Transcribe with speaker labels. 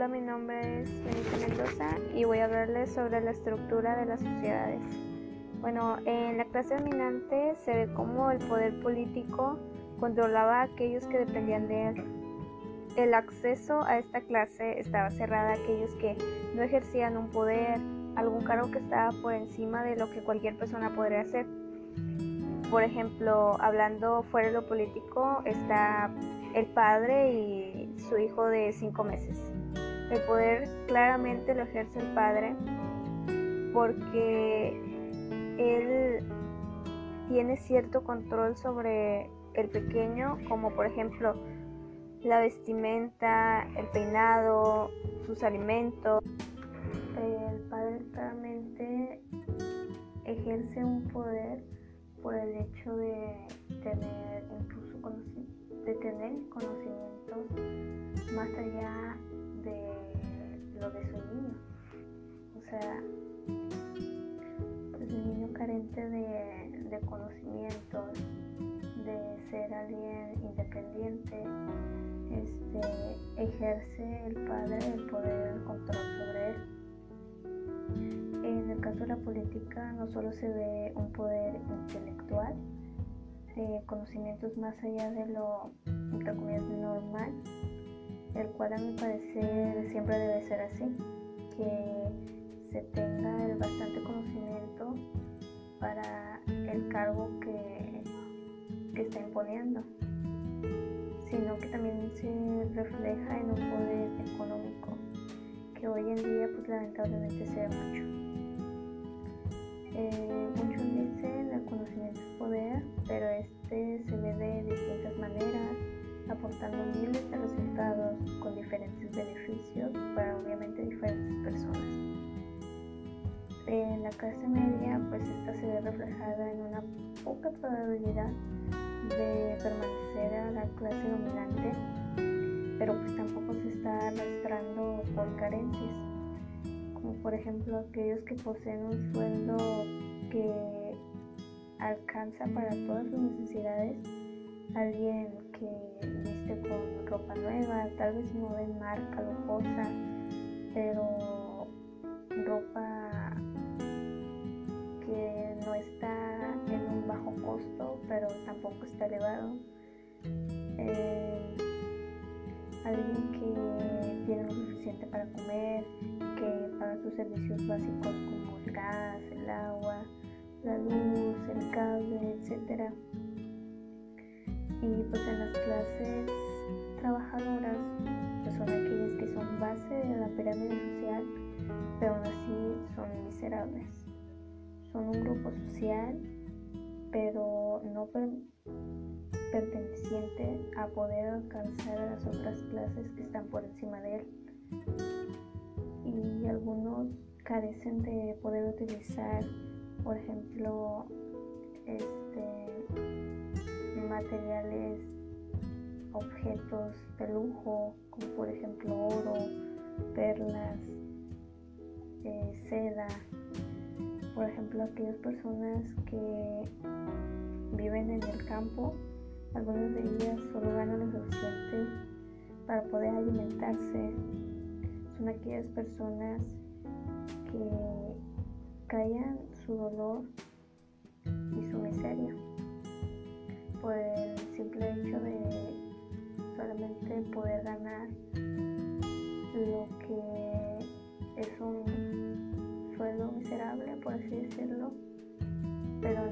Speaker 1: Hola, mi nombre es Benita Mendoza y voy a hablarles sobre la estructura de las sociedades. Bueno, en la clase dominante se ve cómo el poder político controlaba a aquellos que dependían de él. El acceso a esta clase estaba cerrada a aquellos que no ejercían un poder, algún cargo que estaba por encima de lo que cualquier persona podría hacer. Por ejemplo, hablando fuera de lo político, está el padre y su hijo de cinco meses. El poder claramente lo ejerce el padre porque él tiene cierto control sobre el pequeño, como por ejemplo la vestimenta, el peinado, sus alimentos. El padre claramente ejerce un poder por el hecho de tener incluso de tener conocimientos más allá lo de su niño. O sea, pues el niño carente de, de conocimientos, de ser alguien independiente, este, ejerce el padre el poder, el control sobre él. En el caso de la política no solo se ve un poder intelectual, conocimientos más allá de lo, entre comillas, normal, el cual a mi parecer siempre debe ser así, que se tenga el bastante conocimiento para el cargo que, que está imponiendo, sino que también se refleja en un poder económico, que hoy en día pues lamentablemente se diferentes beneficios para obviamente diferentes personas. En la clase media, pues esta se ve reflejada en una poca probabilidad de permanecer a la clase dominante, pero pues tampoco se está arrastrando por carencias, como por ejemplo aquellos que poseen un sueldo que alcanza para todas sus necesidades, alguien que con ropa nueva, tal vez no de marca lujosa, pero ropa que no está en un bajo costo, pero tampoco está elevado. Eh, alguien que tiene lo suficiente para comer, que paga sus servicios básicos como el gas, el agua, la luz, el cable, etcétera y pues en las clases trabajadoras pues son aquellas que son base de la pirámide social, pero aún así son miserables. Son un grupo social, pero no perteneciente a poder alcanzar a las otras clases que están por encima de él. Y algunos carecen de poder utilizar, por ejemplo, este materiales, objetos de lujo, como por ejemplo oro, perlas, eh, seda. Por ejemplo, aquellas personas que viven en el campo, algunas de ellas solo ganan lo suficiente para poder alimentarse. Son aquellas personas que callan su dolor y su miseria por el simple hecho de solamente poder ganar lo que es un sueldo miserable, por así decirlo, pero